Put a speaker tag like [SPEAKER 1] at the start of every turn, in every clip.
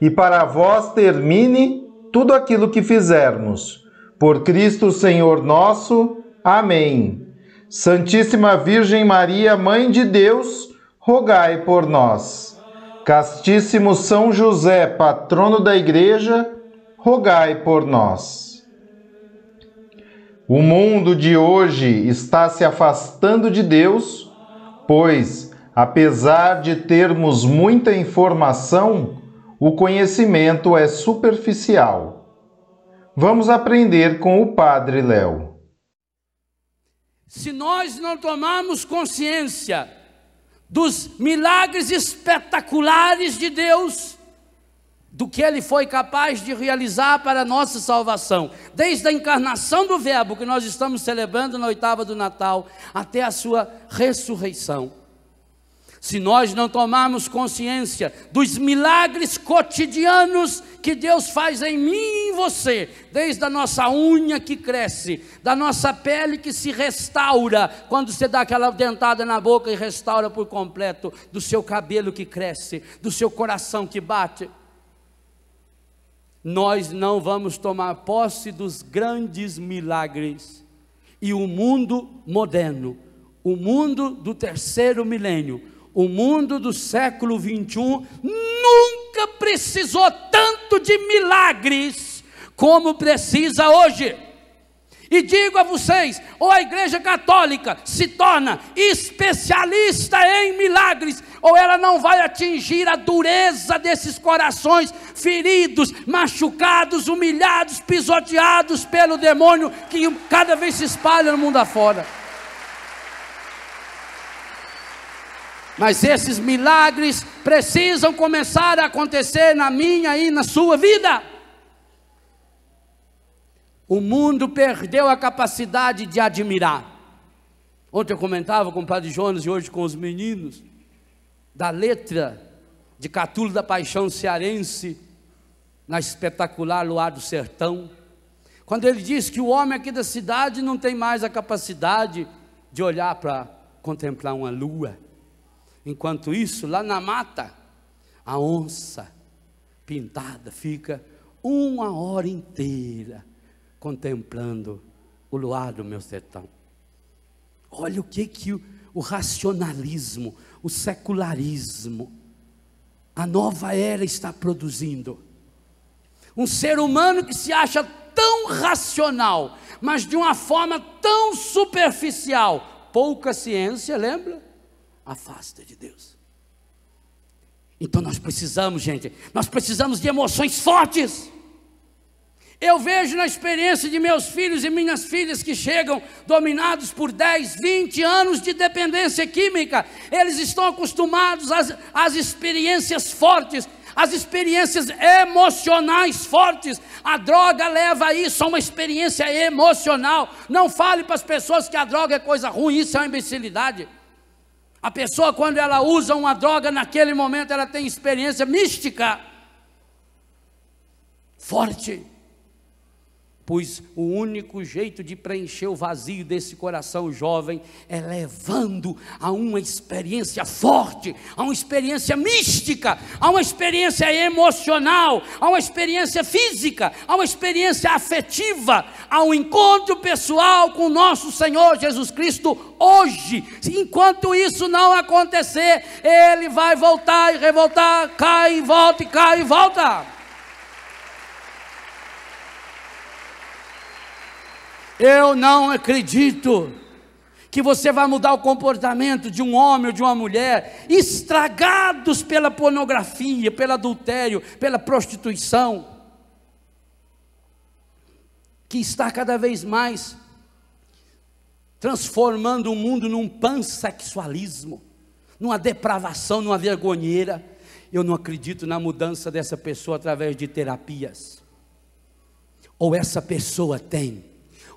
[SPEAKER 1] e para vós termine tudo aquilo que fizermos. Por Cristo Senhor nosso. Amém. Santíssima Virgem Maria, Mãe de Deus, rogai por nós. Castíssimo São José, patrono da Igreja, rogai por nós. O mundo de hoje está se afastando de Deus, pois, apesar de termos muita informação, o conhecimento é superficial. Vamos aprender com o Padre Léo.
[SPEAKER 2] Se nós não tomarmos consciência dos milagres espetaculares de Deus, do que Ele foi capaz de realizar para a nossa salvação, desde a encarnação do Verbo que nós estamos celebrando na oitava do Natal, até a sua ressurreição. Se nós não tomarmos consciência dos milagres cotidianos que Deus faz em mim e em você, desde a nossa unha que cresce, da nossa pele que se restaura, quando você dá aquela dentada na boca e restaura por completo, do seu cabelo que cresce, do seu coração que bate, nós não vamos tomar posse dos grandes milagres. E o mundo moderno, o mundo do terceiro milênio, o mundo do século 21 nunca precisou tanto de milagres como precisa hoje. E digo a vocês, ou a Igreja Católica se torna especialista em milagres, ou ela não vai atingir a dureza desses corações feridos, machucados, humilhados, pisoteados pelo demônio que cada vez se espalha no mundo afora. Mas esses milagres precisam começar a acontecer na minha e na sua vida. O mundo perdeu a capacidade de admirar. Ontem eu comentava com o Padre Jonas e hoje com os meninos da letra de Catulo da Paixão Cearense na espetacular Luar do Sertão. Quando ele diz que o homem aqui da cidade não tem mais a capacidade de olhar para contemplar uma lua Enquanto isso, lá na mata, a onça pintada fica uma hora inteira contemplando o luar do meu sertão. Olha o que que o, o racionalismo, o secularismo, a nova era está produzindo. Um ser humano que se acha tão racional, mas de uma forma tão superficial, pouca ciência, lembra? Afasta de Deus. Então nós precisamos, gente, nós precisamos de emoções fortes. Eu vejo na experiência de meus filhos e minhas filhas que chegam dominados por 10, 20 anos de dependência química, eles estão acostumados às, às experiências fortes, às experiências emocionais fortes. A droga leva a isso, a uma experiência emocional. Não fale para as pessoas que a droga é coisa ruim, isso é uma imbecilidade. A pessoa, quando ela usa uma droga, naquele momento ela tem experiência mística forte pois o único jeito de preencher o vazio desse coração jovem é levando a uma experiência forte, a uma experiência mística, a uma experiência emocional, a uma experiência física, a uma experiência afetiva, a um encontro pessoal com o nosso Senhor Jesus Cristo hoje. Enquanto isso não acontecer, ele vai voltar e revoltar, cai e volta e cai e volta. Eu não acredito que você vai mudar o comportamento de um homem ou de uma mulher estragados pela pornografia, pelo adultério, pela prostituição, que está cada vez mais transformando o mundo num pansexualismo, numa depravação, numa vergonheira. Eu não acredito na mudança dessa pessoa através de terapias. Ou essa pessoa tem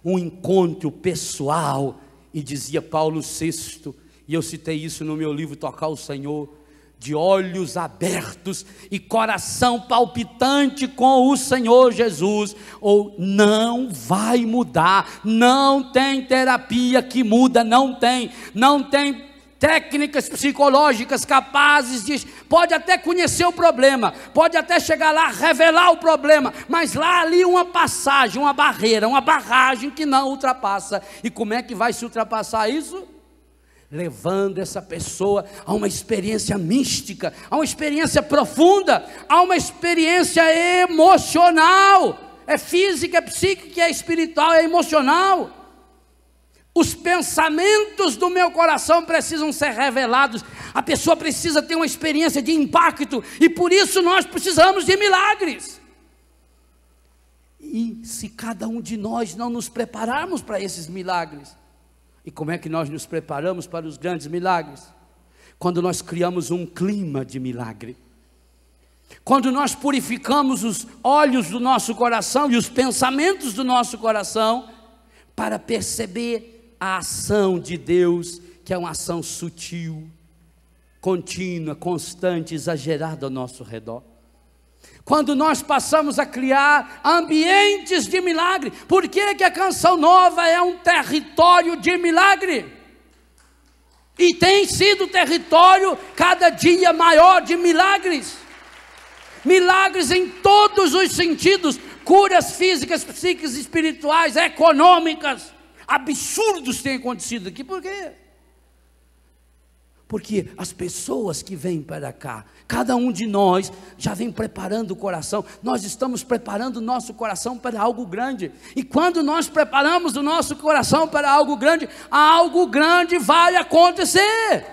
[SPEAKER 2] um encontro pessoal, e dizia Paulo VI, e eu citei isso no meu livro Tocar o Senhor, de olhos abertos e coração palpitante com o Senhor Jesus, ou não vai mudar, não tem terapia que muda, não tem, não tem técnicas psicológicas capazes de. Pode até conhecer o problema, pode até chegar lá, revelar o problema, mas lá ali uma passagem, uma barreira, uma barragem que não ultrapassa. E como é que vai se ultrapassar isso? Levando essa pessoa a uma experiência mística, a uma experiência profunda, a uma experiência emocional. É física, é psíquica, é espiritual, é emocional. Os pensamentos do meu coração precisam ser revelados. A pessoa precisa ter uma experiência de impacto e por isso nós precisamos de milagres. E se cada um de nós não nos prepararmos para esses milagres, e como é que nós nos preparamos para os grandes milagres? Quando nós criamos um clima de milagre. Quando nós purificamos os olhos do nosso coração e os pensamentos do nosso coração para perceber a ação de Deus, que é uma ação sutil, contínua, constante, exagerada ao nosso redor. Quando nós passamos a criar ambientes de milagre, por que, que a canção nova é um território de milagre? E tem sido território cada dia maior de milagres. Milagres em todos os sentidos, curas físicas, psíquicas, espirituais, econômicas absurdos têm acontecido aqui. Por quê? Porque as pessoas que vêm para cá, cada um de nós já vem preparando o coração, nós estamos preparando o nosso coração para algo grande, e quando nós preparamos o nosso coração para algo grande, algo grande vai acontecer.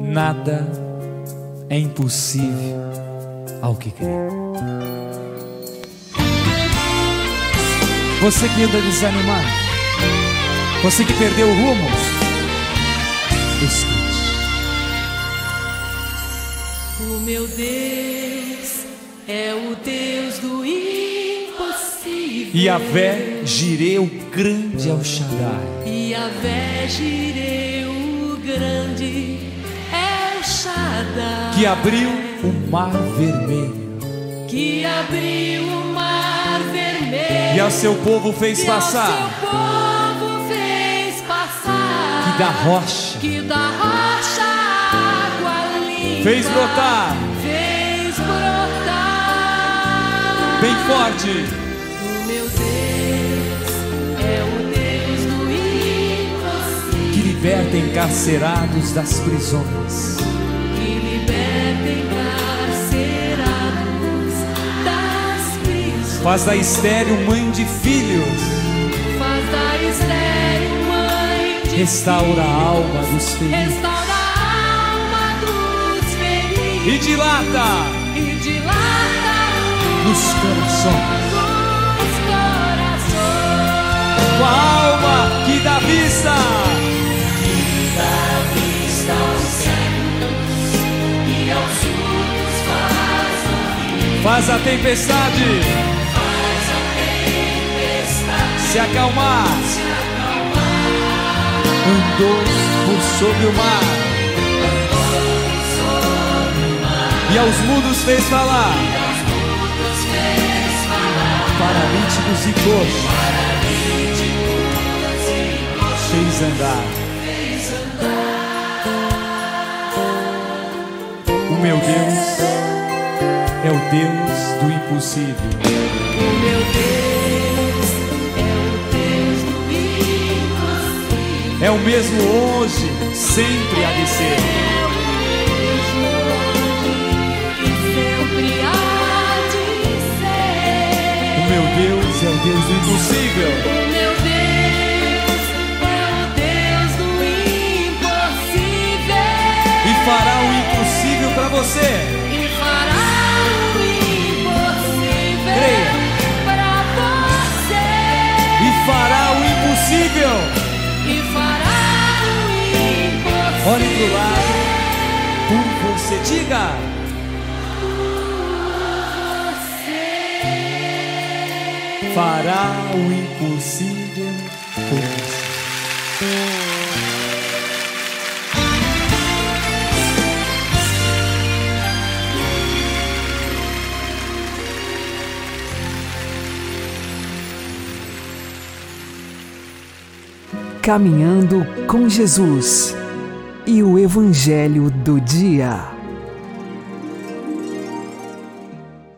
[SPEAKER 3] Nada é impossível ao que crê. Você que anda desanimado, você que perdeu o rumo, escute.
[SPEAKER 4] O meu Deus é o Deus do impossível.
[SPEAKER 3] E a vé gireu grande ao Shaddai.
[SPEAKER 4] E a vé gireu grande El Shaddai.
[SPEAKER 3] Que abriu o mar vermelho.
[SPEAKER 4] Que abriu o mar
[SPEAKER 3] e ao seu povo fez passar.
[SPEAKER 4] Povo fez passar
[SPEAKER 3] que da rocha,
[SPEAKER 4] que da rocha água limpa,
[SPEAKER 3] fez brotar,
[SPEAKER 4] fez brotar,
[SPEAKER 3] bem forte.
[SPEAKER 4] O meu Deus é o Deus do impossível,
[SPEAKER 3] que liberta encarcerados das prisões. Faz da estéreo mãe de filhos.
[SPEAKER 4] Faz da estéreo mãe de
[SPEAKER 3] Restaura a alma dos feridos.
[SPEAKER 4] Restaura a alma dos feridos.
[SPEAKER 3] E dilata.
[SPEAKER 4] E dilata
[SPEAKER 3] nos corações.
[SPEAKER 4] Nos corações.
[SPEAKER 3] Com a alma que dá vista.
[SPEAKER 4] Que dá vista aos cegos e aos surdos faz ouvir.
[SPEAKER 3] Faz a tempestade se acalmar. Andou por sobre o mar. E aos mudos fez falar. Paralíticos e coxos. Fez andar. O meu Deus é o Deus do impossível.
[SPEAKER 4] O meu Deus
[SPEAKER 3] é o mesmo hoje, sempre há de ser.
[SPEAKER 4] O
[SPEAKER 3] meu Deus é o Deus do impossível.
[SPEAKER 4] O meu Deus é o Deus do impossível.
[SPEAKER 3] E fará o impossível para você.
[SPEAKER 4] E fará o impossível para você.
[SPEAKER 3] E fará Olhe pro lado. Por você. Diga. Fará o impossível por você.
[SPEAKER 5] Caminhando com Jesus e o Evangelho do Dia.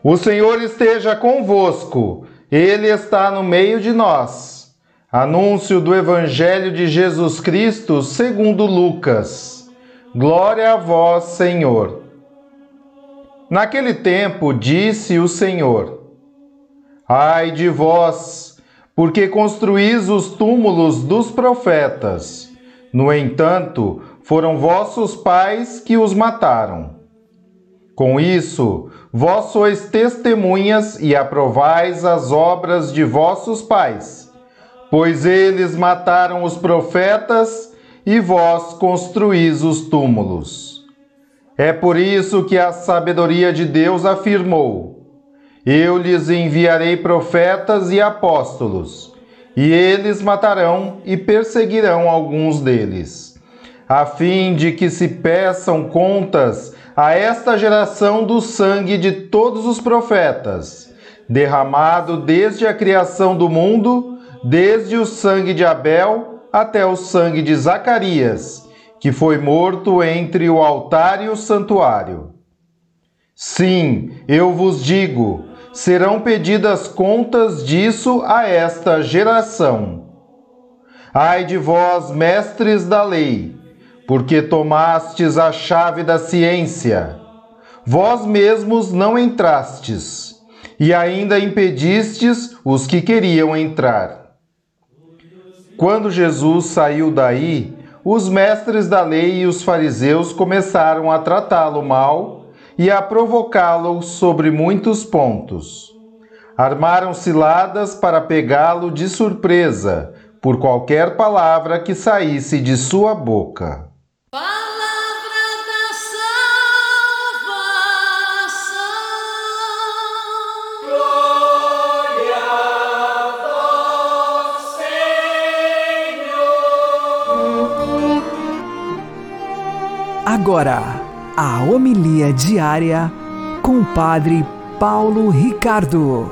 [SPEAKER 1] O Senhor esteja convosco, Ele está no meio de nós. Anúncio do Evangelho de Jesus Cristo segundo Lucas. Glória a vós, Senhor. Naquele tempo disse o Senhor: Ai de vós, porque construís os túmulos dos profetas. No entanto, foram vossos pais que os mataram. Com isso, vós sois testemunhas e aprovais as obras de vossos pais, pois eles mataram os profetas e vós construís os túmulos. É por isso que a sabedoria de Deus afirmou: Eu lhes enviarei profetas e apóstolos, e eles matarão e perseguirão alguns deles, a fim de que se peçam contas a esta geração do sangue de todos os profetas, derramado desde a criação do mundo, desde o sangue de Abel até o sangue de Zacarias, que foi morto entre o altar e o santuário. Sim, eu vos digo, serão pedidas contas disso a esta geração. Ai de vós, mestres da lei, porque tomastes a chave da ciência. Vós mesmos não entrastes, e ainda impedistes os que queriam entrar. Quando Jesus saiu daí, os mestres da lei e os fariseus começaram a tratá-lo mal e a provocá-lo sobre muitos pontos. Armaram ciladas para pegá-lo de surpresa por qualquer palavra que saísse de sua boca.
[SPEAKER 5] Agora, a homilia diária com o Padre Paulo Ricardo.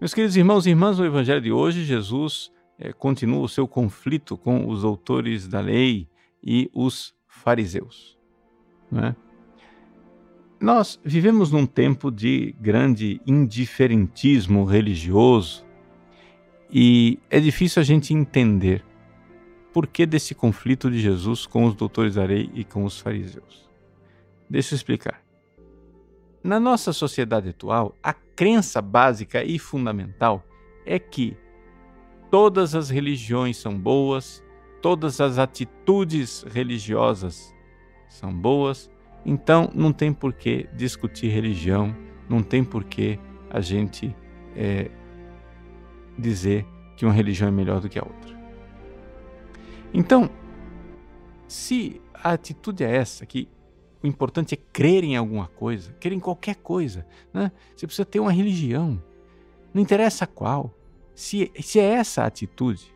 [SPEAKER 6] Meus queridos irmãos e irmãs, no Evangelho de hoje, Jesus eh, continua o seu conflito com os autores da lei e os fariseus. não é? Nós vivemos num tempo de grande indiferentismo religioso e é difícil a gente entender por que desse conflito de Jesus com os doutores da lei e com os fariseus. Deixa eu explicar. Na nossa sociedade atual, a crença básica e fundamental é que todas as religiões são boas, todas as atitudes religiosas são boas, então não tem por que discutir religião, não tem por que a gente eh, dizer que uma religião é melhor do que a outra. Então, se a atitude é essa, que o importante é crer em alguma coisa, crer em qualquer coisa, né? Você precisa ter uma religião, não interessa qual. Se, se é essa a atitude,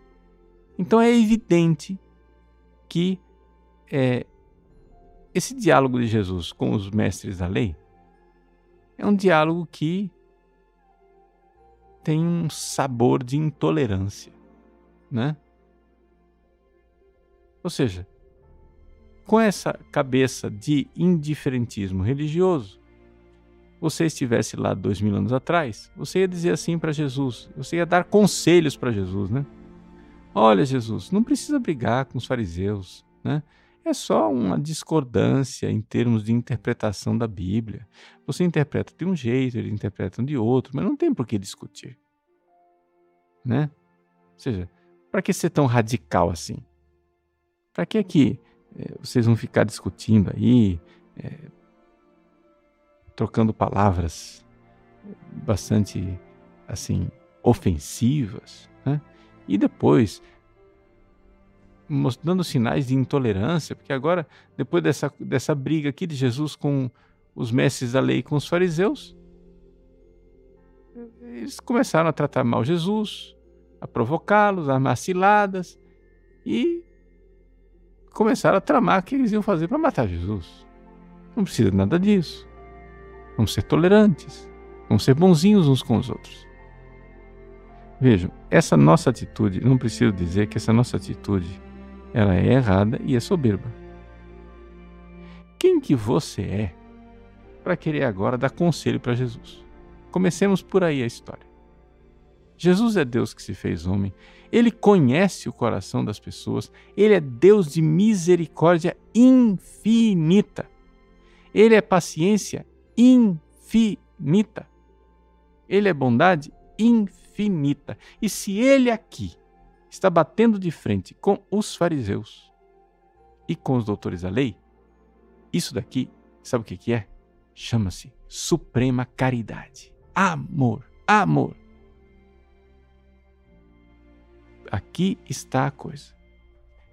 [SPEAKER 6] então é evidente que é, esse diálogo de Jesus com os mestres da lei é um diálogo que tem um sabor de intolerância, né? Ou seja, com essa cabeça de indiferentismo religioso, você estivesse lá dois mil anos atrás, você ia dizer assim para Jesus, você ia dar conselhos para Jesus, né? Olha, Jesus, não precisa brigar com os fariseus, né? É só uma discordância em termos de interpretação da Bíblia. Você interpreta de um jeito, eles interpretam de outro, mas não tem por que discutir. Né? Ou seja, para que ser tão radical assim? Para que que é, vocês vão ficar discutindo aí, é, trocando palavras bastante assim ofensivas, né? E depois mostrando sinais de intolerância, porque agora, depois dessa, dessa briga aqui de Jesus com os mestres da lei e com os fariseus, eles começaram a tratar mal Jesus, a provocá-los, a armar ciladas e começaram a tramar o que eles iam fazer para matar Jesus. Não precisa de nada disso. Vamos ser tolerantes, vamos ser bonzinhos uns com os outros. Vejam, essa nossa atitude, não preciso dizer que essa nossa atitude ela é errada e é soberba. Quem que você é para querer agora dar conselho para Jesus? Comecemos por aí a história. Jesus é Deus que se fez homem, ele conhece o coração das pessoas, ele é Deus de misericórdia infinita. Ele é paciência infinita. Ele é bondade infinita. E se ele aqui está batendo de frente com os fariseus e com os doutores da lei, isso daqui, sabe o que, é? Chama-se suprema caridade. Amor, amor. Aqui está a coisa.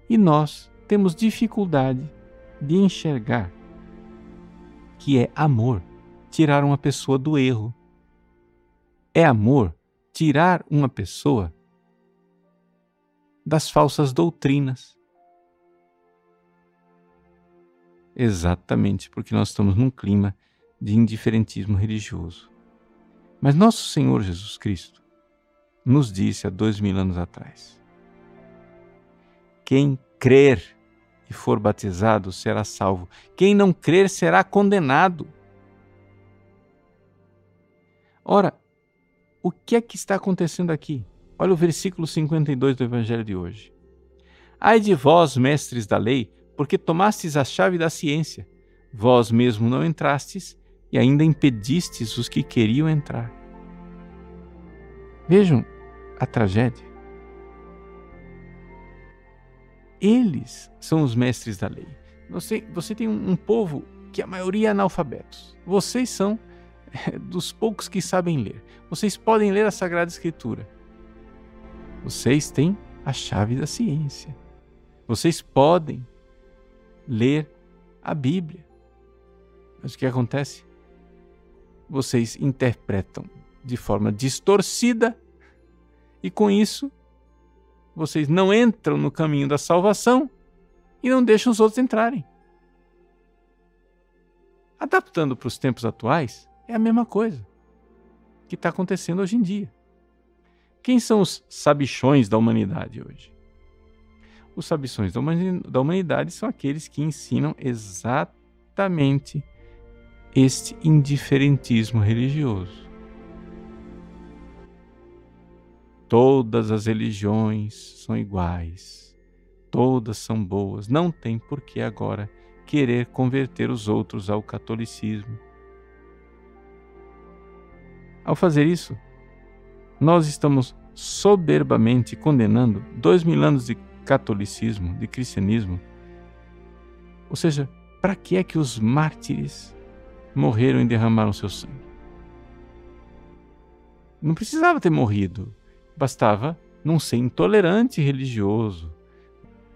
[SPEAKER 6] E nós temos dificuldade de enxergar que é amor tirar uma pessoa do erro. É amor tirar uma pessoa das falsas doutrinas. Exatamente porque nós estamos num clima de indiferentismo religioso. Mas nosso Senhor Jesus Cristo nos disse há dois mil anos atrás: quem crer e for batizado será salvo, quem não crer será condenado. Ora, o que é que está acontecendo aqui? Olha o versículo 52 do Evangelho de hoje. Ai de vós, mestres da lei, porque tomastes a chave da ciência. Vós mesmo não entrastes e ainda impedistes os que queriam entrar. Vejam a tragédia. Eles são os mestres da lei. Você, você tem um, um povo que a maioria é analfabetos. Vocês são dos poucos que sabem ler. Vocês podem ler a Sagrada Escritura. Vocês têm a chave da ciência. Vocês podem ler a Bíblia. Mas o que acontece? Vocês interpretam de forma distorcida e com isso vocês não entram no caminho da salvação e não deixam os outros entrarem. Adaptando para os tempos atuais, é a mesma coisa que está acontecendo hoje em dia. Quem são os sabichões da humanidade hoje? Os sabichões da humanidade são aqueles que ensinam exatamente este indiferentismo religioso. Todas as religiões são iguais, todas são boas, não tem por que agora querer converter os outros ao catolicismo. Ao fazer isso, nós estamos soberbamente condenando dois mil anos de catolicismo, de cristianismo. Ou seja, para que é que os mártires morreram e derramaram seu sangue? Não precisava ter morrido, bastava não ser intolerante religioso.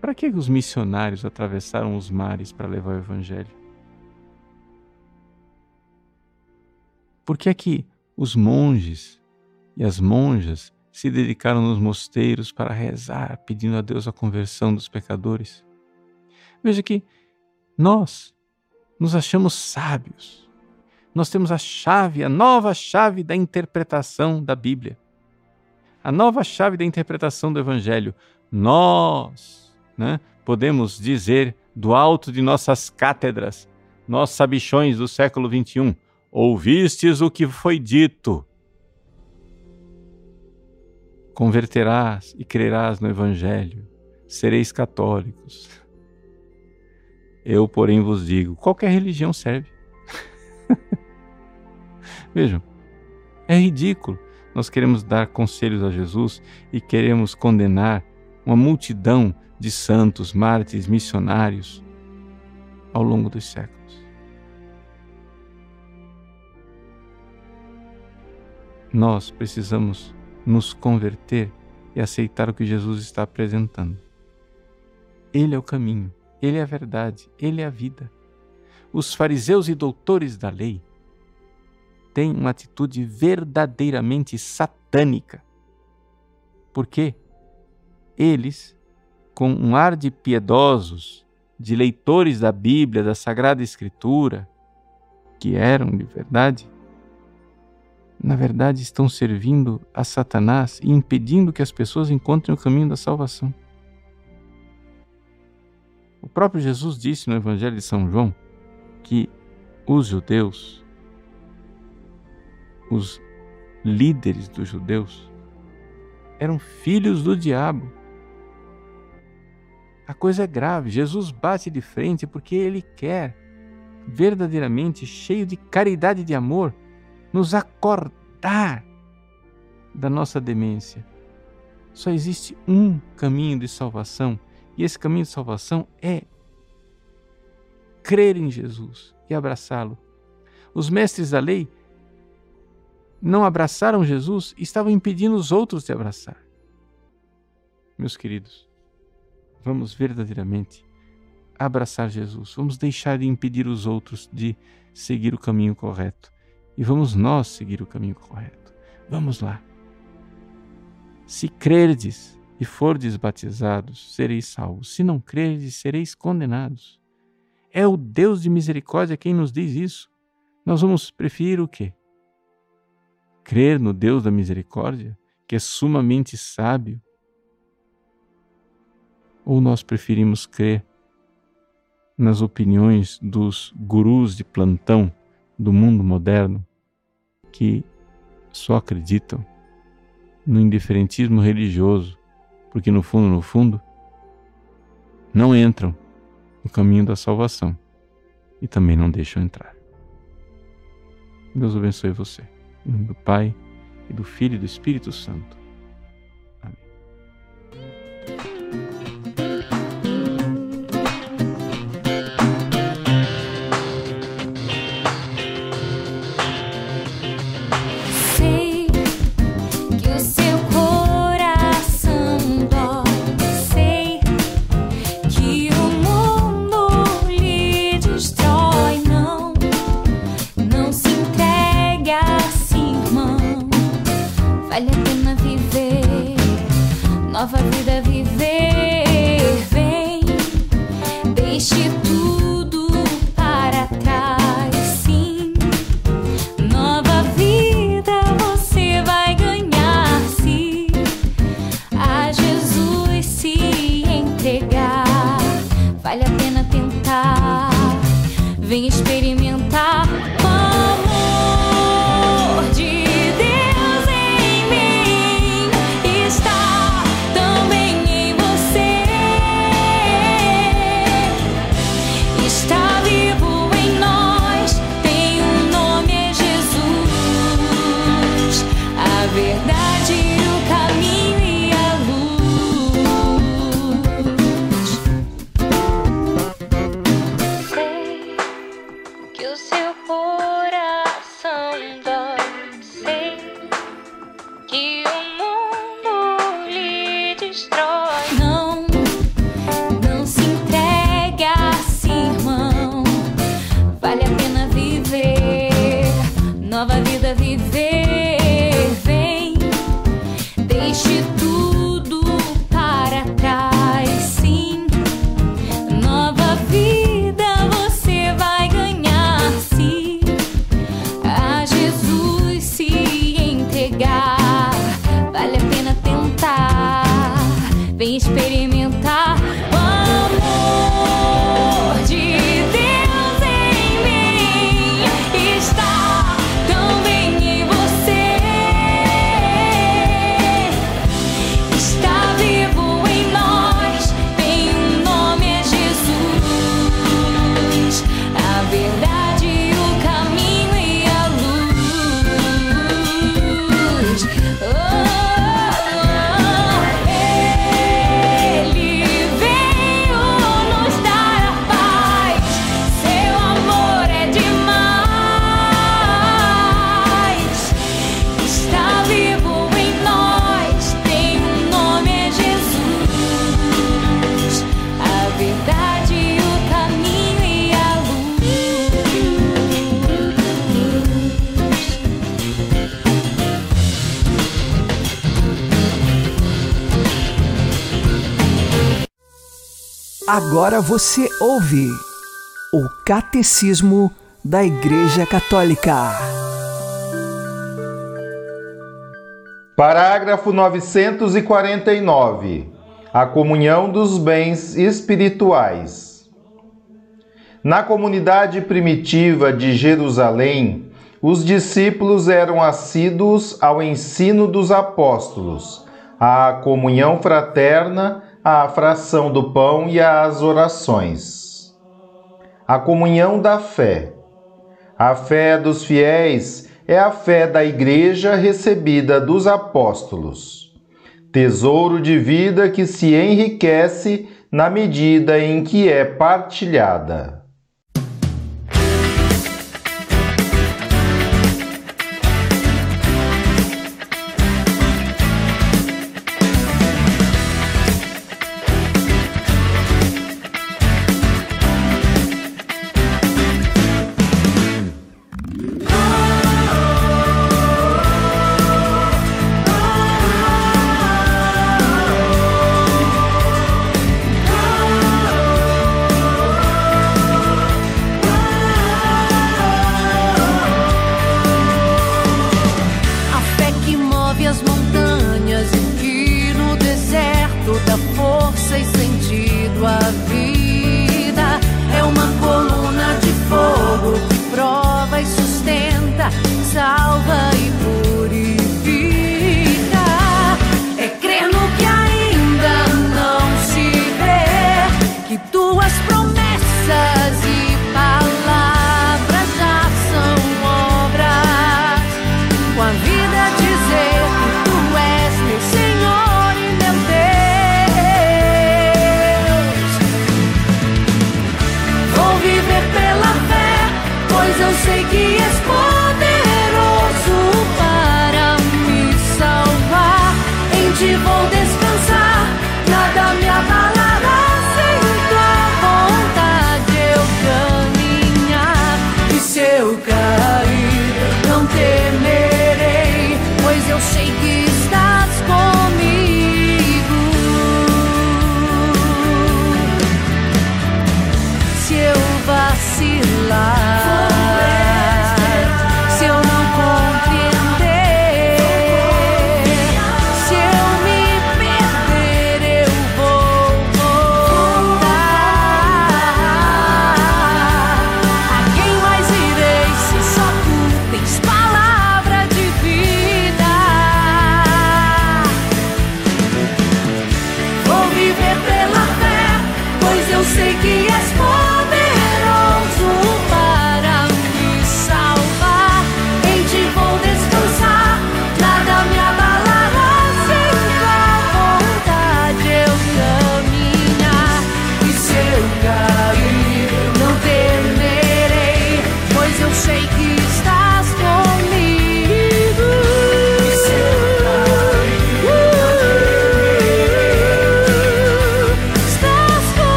[SPEAKER 6] Para que os missionários atravessaram os mares para levar o evangelho? Por que é que os monges e as monjas se dedicaram nos mosteiros para rezar, pedindo a Deus a conversão dos pecadores. Veja que nós nos achamos sábios. Nós temos a chave, a nova chave da interpretação da Bíblia. A nova chave da interpretação do Evangelho. Nós né, podemos dizer do alto de nossas cátedras, nós sabichões do século XXI, ouvistes o que foi dito converterás e crerás no Evangelho, sereis católicos. Eu, porém, vos digo: qualquer religião serve. Vejam, é ridículo. Nós queremos dar conselhos a Jesus e queremos condenar uma multidão de santos, mártires, missionários ao longo dos séculos. Nós precisamos nos converter e aceitar o que Jesus está apresentando. Ele é o caminho, ele é a verdade, ele é a vida. Os fariseus e doutores da lei têm uma atitude verdadeiramente satânica. Por quê? Eles, com um ar de piedosos, de leitores da Bíblia, da Sagrada Escritura, que eram de verdade, na verdade estão servindo a Satanás e impedindo que as pessoas encontrem o caminho da salvação. O próprio Jesus disse no Evangelho de São João que os judeus, os líderes dos judeus, eram filhos do diabo. A coisa é grave. Jesus bate de frente porque ele quer, verdadeiramente cheio de caridade e de amor, nos acordar da nossa demência. Só existe um caminho de salvação, e esse caminho de salvação é crer em Jesus e abraçá-lo. Os mestres da lei não abraçaram Jesus e estavam impedindo os outros de abraçar. Meus queridos, vamos verdadeiramente abraçar Jesus, vamos deixar de impedir os outros de seguir o caminho correto e vamos nós seguir o caminho correto. Vamos lá. Se crerdes e fordes batizados, sereis salvos. Se não crerdes, sereis condenados. É o Deus de misericórdia quem nos diz isso. Nós vamos preferir o quê? Crer no Deus da misericórdia, que é sumamente sábio, ou nós preferimos crer nas opiniões dos gurus de plantão do mundo moderno que só acreditam no indiferentismo religioso, porque no fundo, no fundo, não entram no caminho da salvação e também não deixam entrar. Deus abençoe você. Em nome do Pai, e do Filho e do Espírito Santo.
[SPEAKER 5] Agora você ouve o Catecismo da Igreja Católica.
[SPEAKER 1] Parágrafo 949. A comunhão dos bens espirituais. Na comunidade primitiva de Jerusalém, os discípulos eram assíduos ao ensino dos apóstolos, à comunhão fraterna, à fração do pão e às orações. A comunhão da fé. A fé dos fiéis é a fé da Igreja recebida dos apóstolos. Tesouro de vida que se enriquece na medida em que é partilhada.
[SPEAKER 4] Em ti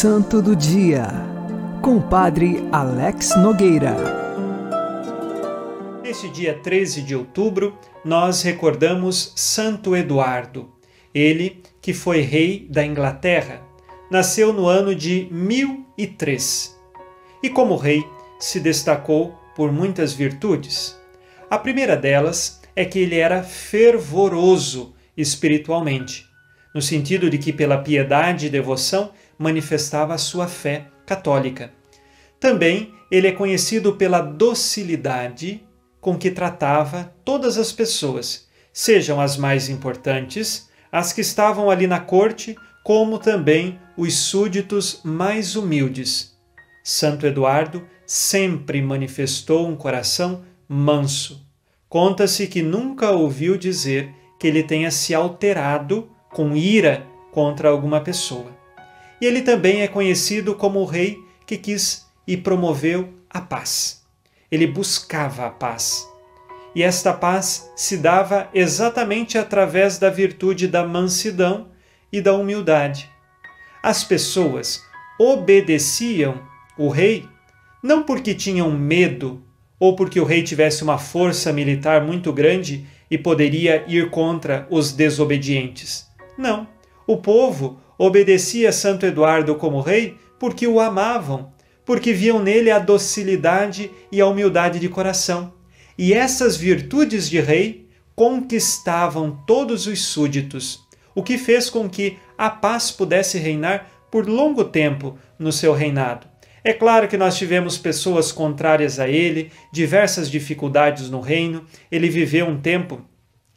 [SPEAKER 5] Santo do Dia, com o Padre Alex Nogueira.
[SPEAKER 7] Neste dia 13 de outubro, nós recordamos Santo Eduardo, ele que foi rei da Inglaterra. Nasceu no ano de 1003 e, como rei, se destacou por muitas virtudes. A primeira delas é que ele era fervoroso espiritualmente, no sentido de que, pela piedade e devoção, manifestava a sua fé católica. Também ele é conhecido pela docilidade com que tratava todas as pessoas, sejam as mais importantes, as que estavam ali na corte, como também os súditos mais humildes. Santo Eduardo sempre manifestou um coração manso. Conta-se que nunca ouviu dizer que ele tenha se alterado com ira contra alguma pessoa. E ele também é conhecido como o rei que quis e promoveu a paz. Ele buscava a paz. E esta paz se dava exatamente através da virtude da mansidão e da humildade. As pessoas obedeciam o rei não porque tinham medo ou porque o rei tivesse uma força militar muito grande e poderia ir contra os desobedientes. Não. O povo obedecia Santo Eduardo como rei porque o amavam, porque viam nele a docilidade e a humildade de coração. E essas virtudes de rei conquistavam todos os súditos, o que fez com que a paz pudesse reinar por longo tempo no seu reinado. É claro que nós tivemos pessoas contrárias a ele, diversas dificuldades no reino, ele viveu um tempo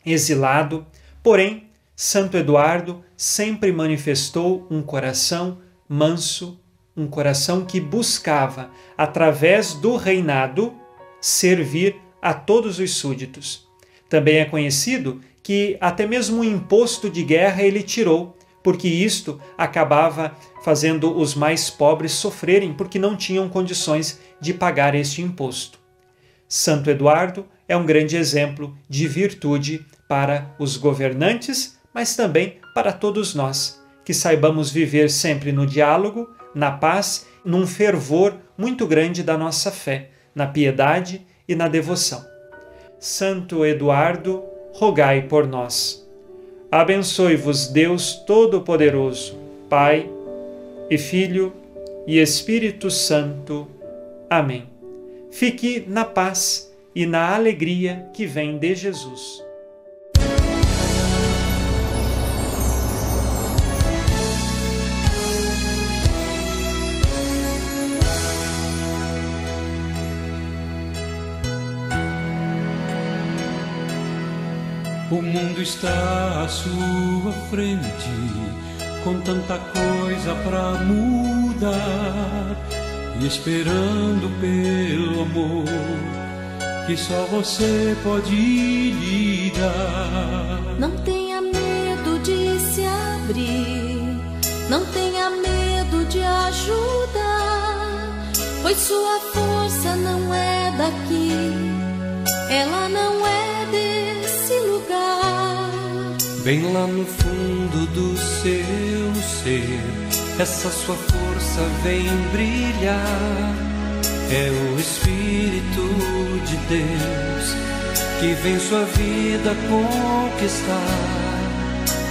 [SPEAKER 7] exilado, porém, Santo Eduardo sempre manifestou um coração manso, um coração que buscava, através do reinado, servir a todos os súditos. Também é conhecido que até mesmo o imposto de guerra ele tirou, porque isto acabava fazendo os mais pobres sofrerem porque não tinham condições de pagar este imposto. Santo Eduardo é um grande exemplo de virtude para os governantes, mas também para todos nós, que saibamos viver sempre no diálogo, na paz, num fervor muito grande da nossa fé, na piedade e na devoção. Santo Eduardo, rogai por nós. Abençoe-vos Deus Todo-Poderoso, Pai e Filho e Espírito Santo. Amém. Fique na paz e na alegria que vem de Jesus.
[SPEAKER 8] O mundo está à sua frente, com tanta coisa para mudar, e esperando pelo amor que só você pode lhe dar.
[SPEAKER 9] Não tenha medo de se abrir, não tenha medo de ajudar, pois sua força não é daqui, ela não
[SPEAKER 8] Bem lá no fundo do seu ser, essa sua força vem brilhar. É o Espírito de Deus que vem sua vida conquistar.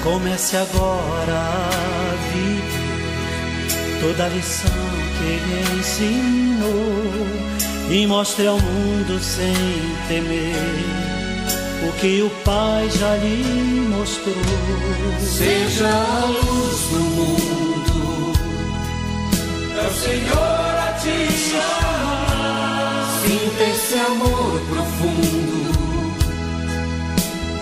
[SPEAKER 10] Comece agora a viver toda a lição que ele ensinou e mostre ao mundo sem temer o que o Pai já lhe mostrou.
[SPEAKER 8] Seja a luz do mundo, é o Senhor a te chamar. Sinta esse amor profundo,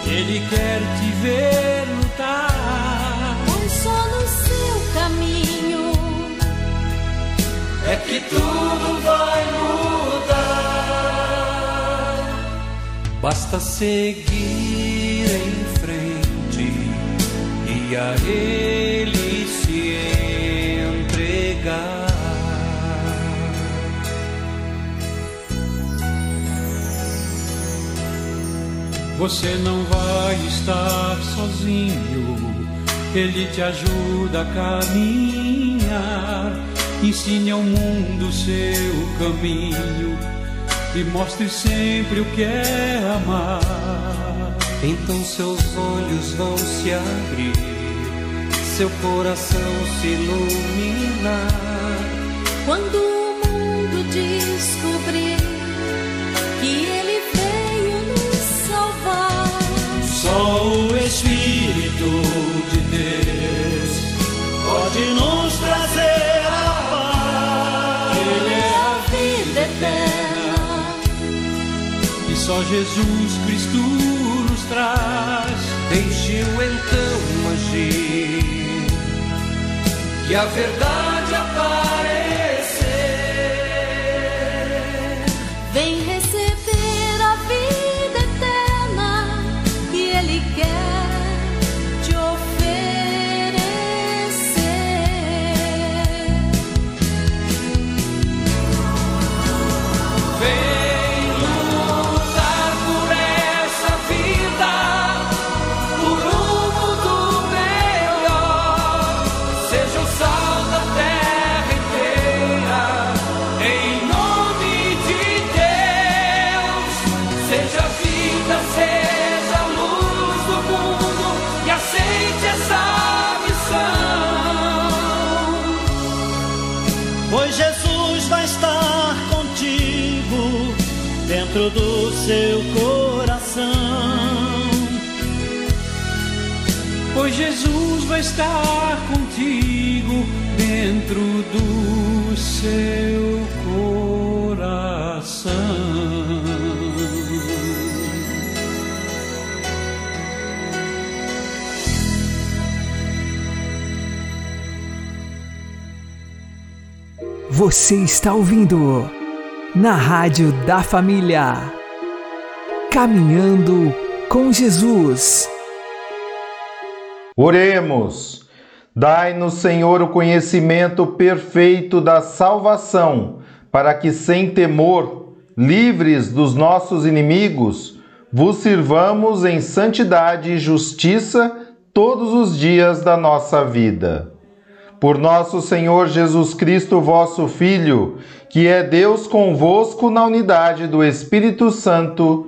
[SPEAKER 8] Ele quer te ver lutar.
[SPEAKER 9] Pois só no seu caminho
[SPEAKER 8] É que tudo Basta seguir em frente e a Ele se entregar. Você não vai estar sozinho, Ele te ajuda a caminhar. Ensine ao mundo seu caminho e mostre sempre o que é amar. Então seus olhos vão se abrir, seu coração se iluminar.
[SPEAKER 9] quando o mundo descobrir
[SPEAKER 8] só Jesus Cristo nos traz. Deixe-o então agir, que a verdade
[SPEAKER 11] seu coração.
[SPEAKER 3] Pois Jesus vai estar contigo dentro do seu coração.
[SPEAKER 5] Você está ouvindo na Rádio da Família. Caminhando com Jesus.
[SPEAKER 1] Oremos. Dai-nos, Senhor, o conhecimento perfeito da salvação, para que, sem temor, livres dos nossos inimigos, vos sirvamos em santidade e justiça todos os dias da nossa vida. Por nosso Senhor Jesus Cristo, vosso Filho, que é Deus convosco na unidade do Espírito Santo.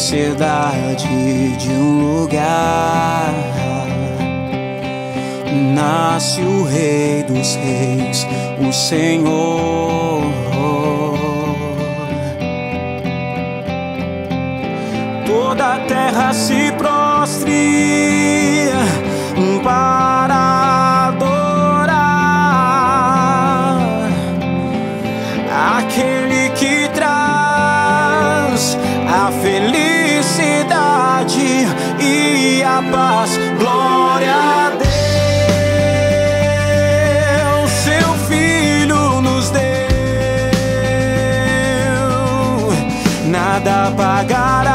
[SPEAKER 11] Simplicidade de um lugar. Nasce o Rei dos Reis, o Senhor. Toda a terra se prostre para paz. Glória a Deus, seu filho nos deu, nada pagará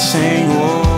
[SPEAKER 11] Senhor.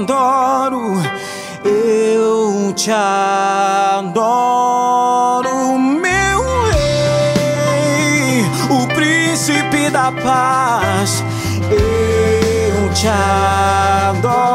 [SPEAKER 11] adoro, eu te adoro, meu rei, o príncipe da paz, eu te adoro.